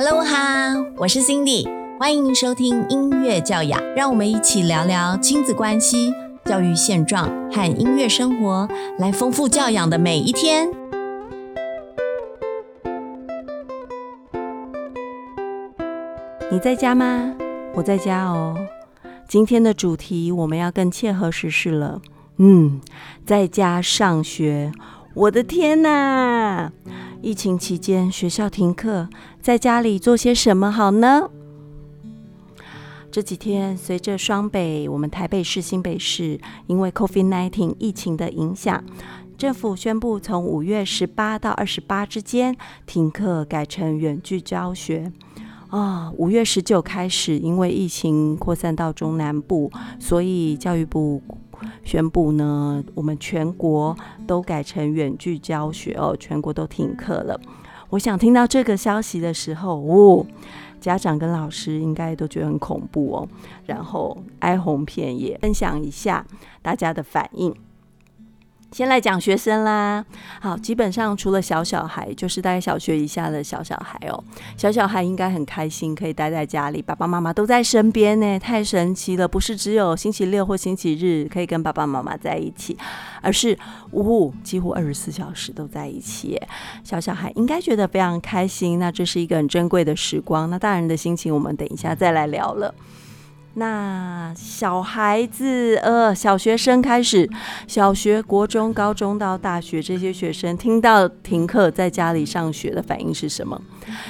Hello 哈，我是 Cindy，欢迎收听音乐教养，让我们一起聊聊亲子关系、教育现状和音乐生活，来丰富教养的每一天。你在家吗？我在家哦。今天的主题我们要更切合时事了。嗯，在家上学，我的天哪！疫情期间学校停课，在家里做些什么好呢？这几天随着双北，我们台北市、新北市因为 COVID-19 疫情的影响，政府宣布从五月十八到二十八之间停课，改成远距教学。啊，五月十九开始，因为疫情扩散到中南部，所以教育部。宣布呢，我们全国都改成远距教学哦，全国都停课了。我想听到这个消息的时候，哦，家长跟老师应该都觉得很恐怖哦，然后哀鸿遍野。分享一下大家的反应。先来讲学生啦，好，基本上除了小小孩，就是大概小学以下的小小孩哦，小小孩应该很开心，可以待在家里，爸爸妈妈都在身边呢，太神奇了！不是只有星期六或星期日可以跟爸爸妈妈在一起，而是呜，几乎二十四小时都在一起，小小孩应该觉得非常开心。那这是一个很珍贵的时光，那大人的心情，我们等一下再来聊了。那小孩子，呃，小学生开始，小学、国中、高中到大学，这些学生听到停课在家里上学的反应是什么？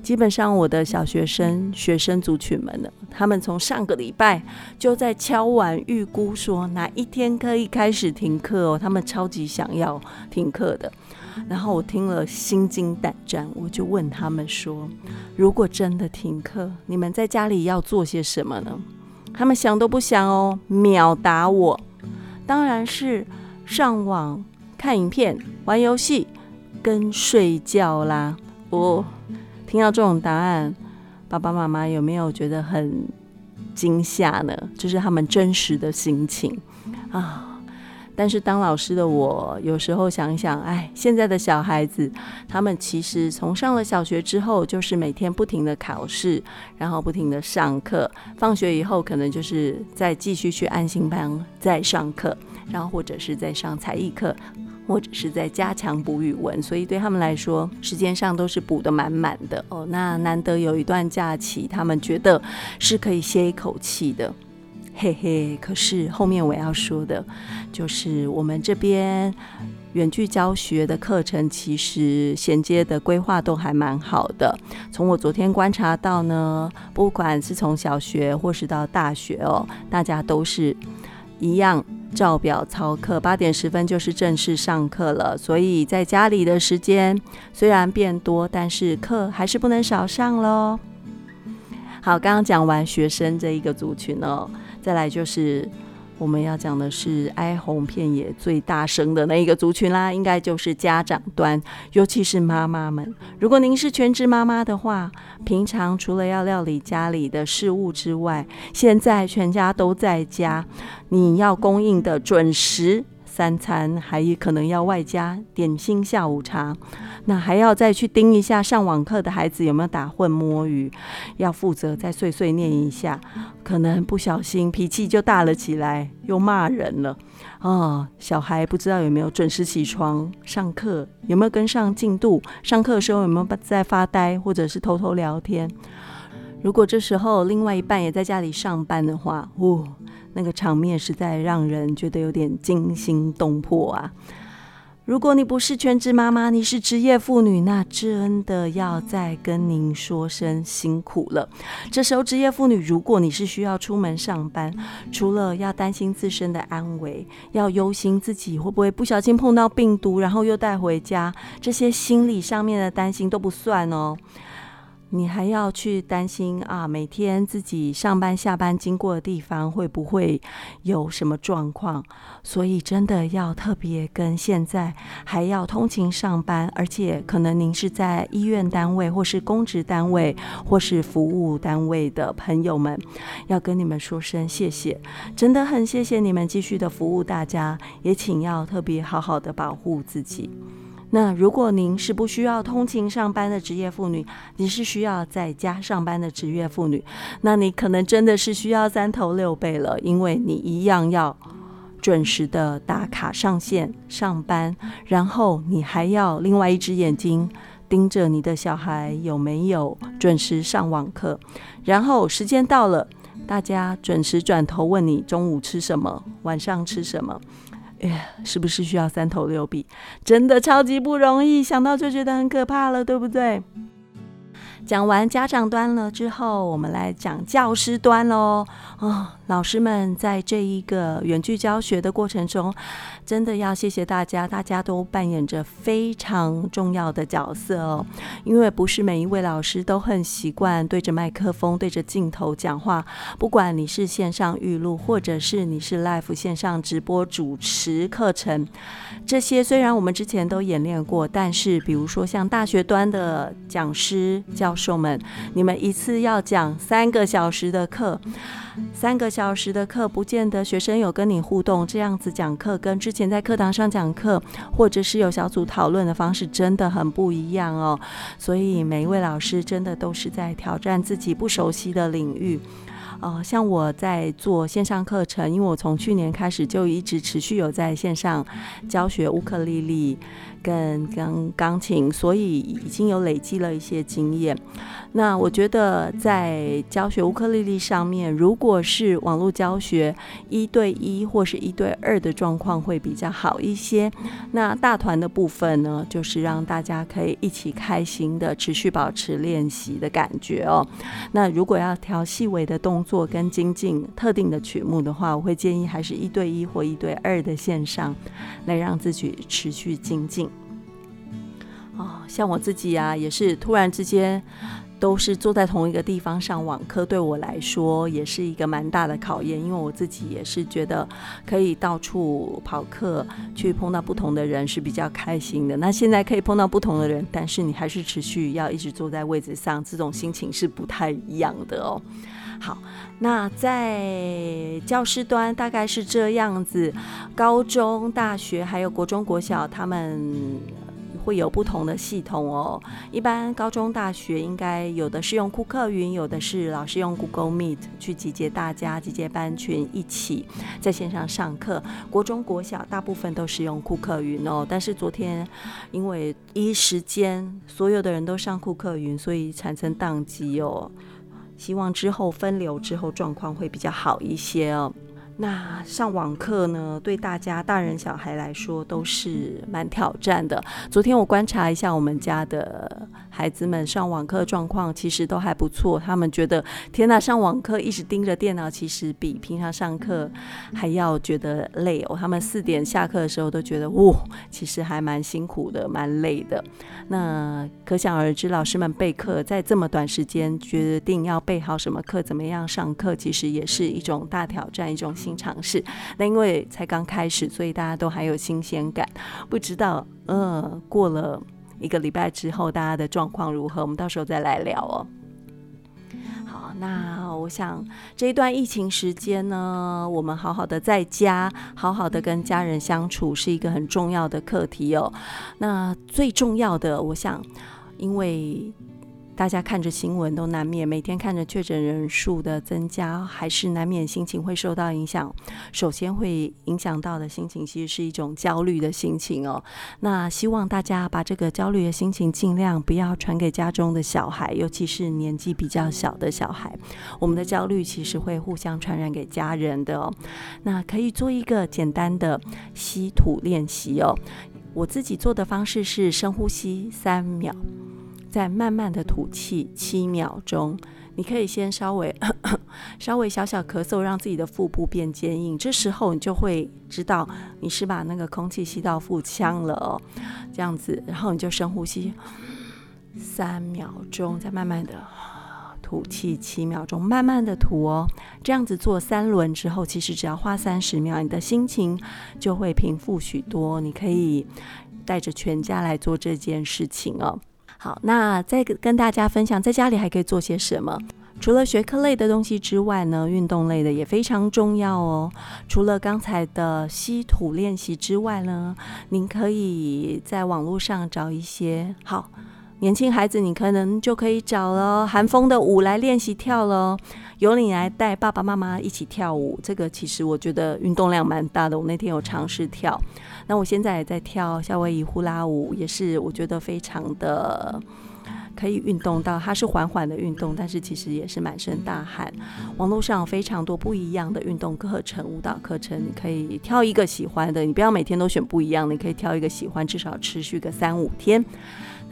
基本上，我的小学生学生族群们呢，他们从上个礼拜就在敲碗预估说哪一天可以开始停课哦，他们超级想要停课的。然后我听了心惊胆战，我就问他们说：如果真的停课，你们在家里要做些什么呢？他们想都不想哦，秒答我，当然是上网看影片、玩游戏跟睡觉啦。我听到这种答案，爸爸妈妈有没有觉得很惊吓呢？就是他们真实的心情啊。但是当老师的我，有时候想想，哎，现在的小孩子，他们其实从上了小学之后，就是每天不停的考试，然后不停的上课，放学以后可能就是再继续去安心班再上课，然后或者是在上才艺课，或者是在加强补语文，所以对他们来说，时间上都是补的满满的哦。那难得有一段假期，他们觉得是可以歇一口气的。嘿嘿，可是后面我要说的，就是我们这边远距教学的课程，其实衔接的规划都还蛮好的。从我昨天观察到呢，不管是从小学或是到大学哦，大家都是一样照表操课，八点十分就是正式上课了。所以在家里的时间虽然变多，但是课还是不能少上喽。好，刚刚讲完学生这一个族群哦。再来就是我们要讲的是哀鸿遍野最大声的那一个族群啦，应该就是家长端，尤其是妈妈们。如果您是全职妈妈的话，平常除了要料理家里的事务之外，现在全家都在家，你要供应的准时。三餐还可能要外加点心下午茶，那还要再去盯一下上网课的孩子有没有打混摸鱼，要负责再碎碎念一下，可能不小心脾气就大了起来，又骂人了。哦，小孩不知道有没有准时起床上课，有没有跟上进度，上课的时候有没有在发呆或者是偷偷聊天？如果这时候另外一半也在家里上班的话，呜。那个场面实在让人觉得有点惊心动魄啊！如果你不是全职妈妈，你是职业妇女，那真的要再跟您说声辛苦了。这时候，职业妇女，如果你是需要出门上班，除了要担心自身的安危，要忧心自己会不会不小心碰到病毒，然后又带回家，这些心理上面的担心都不算哦。你还要去担心啊？每天自己上班下班经过的地方会不会有什么状况？所以真的要特别跟现在还要通勤上班，而且可能您是在医院单位或是公职单位或是服务单位的朋友们，要跟你们说声谢谢，真的很谢谢你们继续的服务大家，也请要特别好好的保护自己。那如果您是不需要通勤上班的职业妇女，你是需要在家上班的职业妇女，那你可能真的是需要三头六臂了，因为你一样要准时的打卡上线上班，然后你还要另外一只眼睛盯着你的小孩有没有准时上网课，然后时间到了，大家准时转头问你中午吃什么，晚上吃什么。哎，是不是需要三头六臂？真的超级不容易，想到就觉得很可怕了，对不对？讲完家长端了之后，我们来讲教师端喽。啊，老师们在这一个远距教学的过程中，真的要谢谢大家，大家都扮演着非常重要的角色哦。因为不是每一位老师都很习惯对着麦克风、对着镜头讲话。不管你是线上预录，或者是你是 live 线上直播主持课程，这些虽然我们之前都演练过，但是比如说像大学端的讲师教。授们，你们一次要讲三个小时的课，三个小时的课，不见得学生有跟你互动。这样子讲课跟之前在课堂上讲课，或者是有小组讨论的方式，真的很不一样哦。所以每一位老师真的都是在挑战自己不熟悉的领域。呃，像我在做线上课程，因为我从去年开始就一直持续有在线上教学乌克丽丽。跟钢钢琴，所以已经有累积了一些经验。那我觉得在教学乌克丽丽上面，如果是网络教学一对一或是一对二的状况会比较好一些。那大团的部分呢，就是让大家可以一起开心的持续保持练习的感觉哦。那如果要调细微的动作跟精进特定的曲目的话，我会建议还是一对一或一对二的线上，来让自己持续精进。哦，像我自己啊，也是突然之间都是坐在同一个地方上网课，对我来说也是一个蛮大的考验。因为我自己也是觉得可以到处跑课，去碰到不同的人是比较开心的。那现在可以碰到不同的人，但是你还是持续要一直坐在位置上，这种心情是不太一样的哦。好，那在教师端大概是这样子，高中、大学还有国中、国小他们。会有不同的系统哦。一般高中、大学应该有的是用库克云，有的是老师用 Google Meet 去集结大家、集结班群一起在线上上课。国中、国小大部分都是用库克云哦。但是昨天因为一时间所有的人都上库克云，所以产生宕机哦。希望之后分流之后状况会比较好一些哦。那上网课呢，对大家大人小孩来说都是蛮挑战的。昨天我观察一下我们家的孩子们上网课状况，其实都还不错。他们觉得天呐，上网课一直盯着电脑，其实比平常上课还要觉得累哦。他们四点下课的时候都觉得，哇，其实还蛮辛苦的，蛮累的。那可想而知，老师们备课在这么短时间决定要备好什么课，怎么样上课，其实也是一种大挑战，一种。新尝试，那因为才刚开始，所以大家都还有新鲜感。不知道，呃，过了一个礼拜之后，大家的状况如何？我们到时候再来聊哦。好，那我想这一段疫情时间呢，我们好好的在家，好好的跟家人相处，是一个很重要的课题哦。那最重要的，我想，因为。大家看着新闻都难免，每天看着确诊人数的增加，还是难免心情会受到影响。首先会影响到的心情，其实是一种焦虑的心情哦。那希望大家把这个焦虑的心情尽量不要传给家中的小孩，尤其是年纪比较小的小孩。我们的焦虑其实会互相传染给家人的哦。那可以做一个简单的吸吐练习哦。我自己做的方式是深呼吸三秒。再慢慢的吐气七秒钟，你可以先稍微 稍微小小咳嗽，让自己的腹部变坚硬。这时候你就会知道你是把那个空气吸到腹腔了哦。这样子，然后你就深呼吸三秒钟，再慢慢的吐气七秒钟，慢慢的吐哦。这样子做三轮之后，其实只要花三十秒，你的心情就会平复许多。你可以带着全家来做这件事情哦。好，那再跟大家分享，在家里还可以做些什么？除了学科类的东西之外呢，运动类的也非常重要哦。除了刚才的吸土练习之外呢，您可以在网络上找一些好。年轻孩子，你可能就可以找了韩风的舞来练习跳了，由你来带爸爸妈妈一起跳舞。这个其实我觉得运动量蛮大的。我那天有尝试跳，那我现在也在跳夏威夷呼啦舞，也是我觉得非常的可以运动到。它是缓缓的运动，但是其实也是满身大汗。网络上有非常多不一样的运动课程、舞蹈课程，你可以挑一个喜欢的。你不要每天都选不一样的，你可以挑一个喜欢，至少持续个三五天。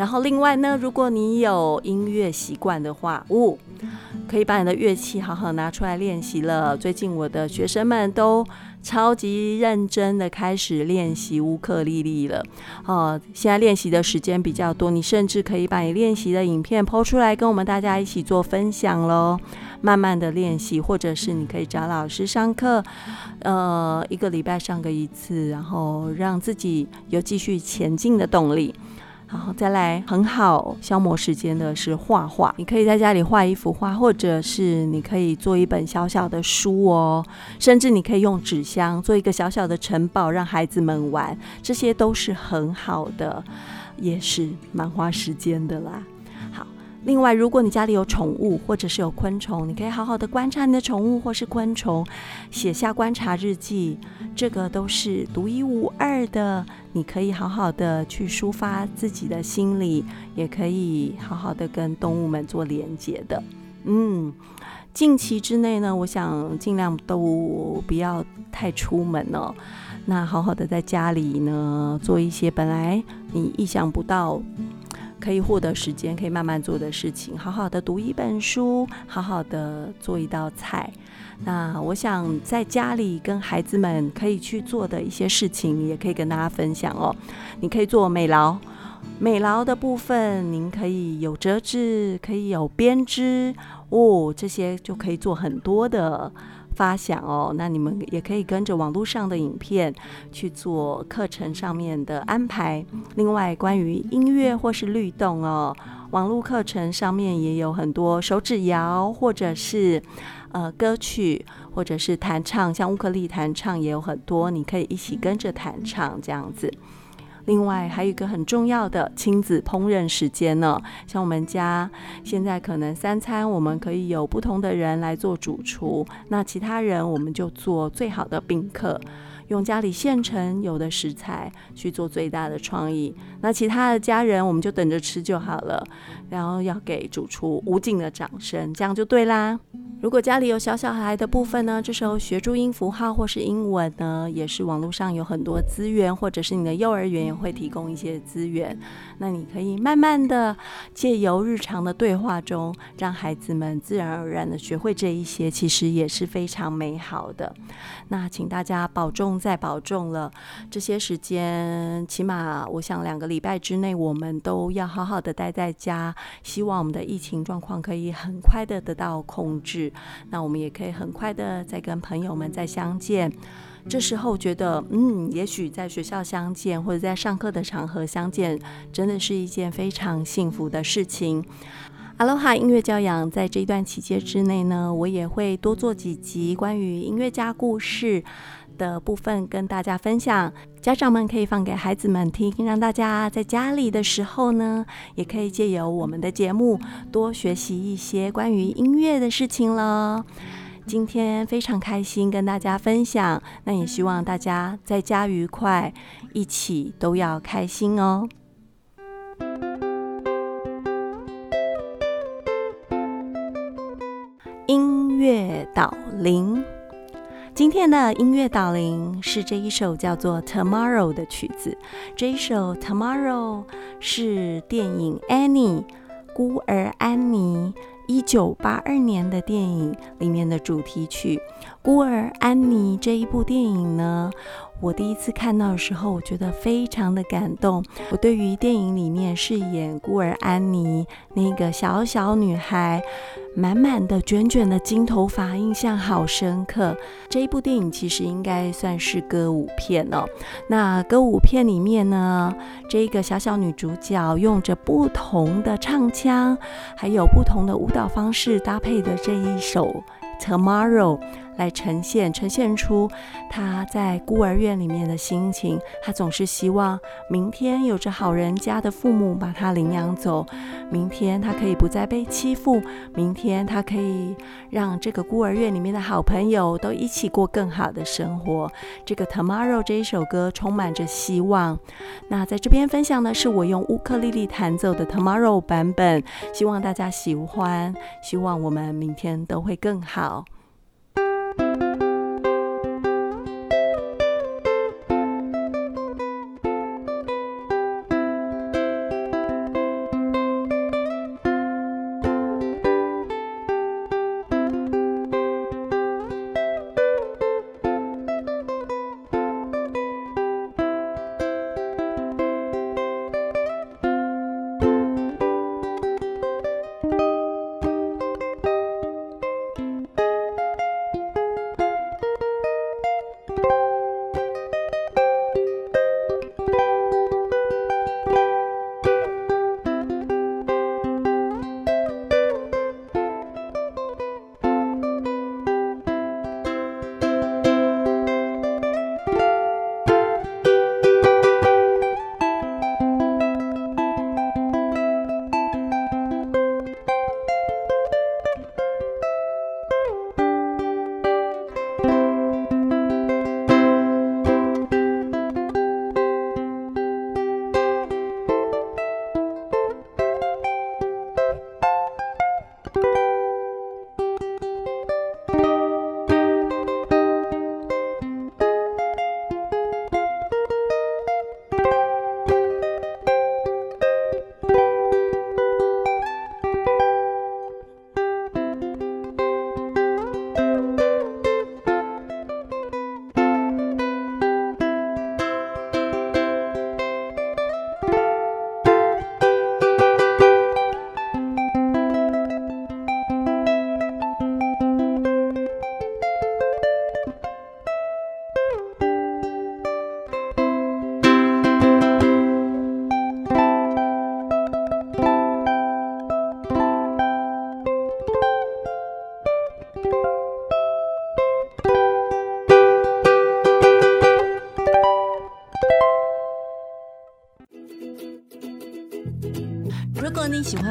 然后另外呢，如果你有音乐习惯的话，哦，可以把你的乐器好好拿出来练习了。最近我的学生们都超级认真的开始练习乌克丽丽了。哦，现在练习的时间比较多，你甚至可以把你练习的影片抛出来，跟我们大家一起做分享喽。慢慢的练习，或者是你可以找老师上课，呃，一个礼拜上个一次，然后让自己有继续前进的动力。然后，再来很好消磨时间的是画画。你可以在家里画一幅画，或者是你可以做一本小小的书哦，甚至你可以用纸箱做一个小小的城堡，让孩子们玩，这些都是很好的，也是蛮花时间的啦。另外，如果你家里有宠物，或者是有昆虫，你可以好好的观察你的宠物或是昆虫，写下观察日记，这个都是独一无二的。你可以好好的去抒发自己的心理，也可以好好的跟动物们做连接的。嗯，近期之内呢，我想尽量都不要太出门哦。那好好的在家里呢，做一些本来你意想不到。可以获得时间，可以慢慢做的事情，好好的读一本书，好好的做一道菜。那我想在家里跟孩子们可以去做的一些事情，也可以跟大家分享哦。你可以做美劳，美劳的部分，您可以有折纸，可以有编织哦，这些就可以做很多的。发想哦，那你们也可以跟着网络上的影片去做课程上面的安排。另外，关于音乐或是律动哦，网络课程上面也有很多手指摇，或者是呃歌曲，或者是弹唱，像乌克丽弹唱也有很多，你可以一起跟着弹唱这样子。另外还有一个很重要的亲子烹饪时间呢，像我们家现在可能三餐我们可以有不同的人来做主厨，那其他人我们就做最好的宾客，用家里现成有的食材去做最大的创意，那其他的家人我们就等着吃就好了，然后要给主厨无尽的掌声，这样就对啦。如果家里有小小孩的部分呢，这时候学注音符号或是英文呢，也是网络上有很多资源，或者是你的幼儿园也会提供一些资源。那你可以慢慢的借由日常的对话中，让孩子们自然而然的学会这一些，其实也是非常美好的。那请大家保重再保重了，这些时间起码我想两个礼拜之内，我们都要好好的待在家，希望我们的疫情状况可以很快的得到控制。那我们也可以很快的再跟朋友们再相见。这时候觉得，嗯，也许在学校相见或者在上课的场合相见，真的是一件非常幸福的事情。哈喽哈，音乐教养在这一段期间之内呢，我也会多做几集关于音乐家故事的部分跟大家分享。家长们可以放给孩子们听，让大家在家里的时候呢，也可以借由我们的节目多学习一些关于音乐的事情了。今天非常开心跟大家分享，那也希望大家在家愉快，一起都要开心哦。音乐导聆，今天的音乐导聆是这一首叫做《Tomorrow》的曲子。这一首《Tomorrow》是电影《Annie》孤儿安妮。一九八二年的电影里面的主题曲，孤儿安妮》这一部电影呢，我第一次看到的时候，我觉得非常的感动。我对于电影里面饰演孤儿安妮那个小小女孩。满满的卷卷的金头发，印象好深刻。这一部电影其实应该算是歌舞片哦。那歌舞片里面呢，这个小小女主角用着不同的唱腔，还有不同的舞蹈方式搭配的这一首《Tomorrow》。来呈现，呈现出他在孤儿院里面的心情。他总是希望明天有着好人家的父母把他领养走，明天他可以不再被欺负，明天他可以让这个孤儿院里面的好朋友都一起过更好的生活。这个《Tomorrow》这一首歌充满着希望。那在这边分享的是我用乌克丽丽弹奏的《Tomorrow》版本，希望大家喜欢，希望我们明天都会更好。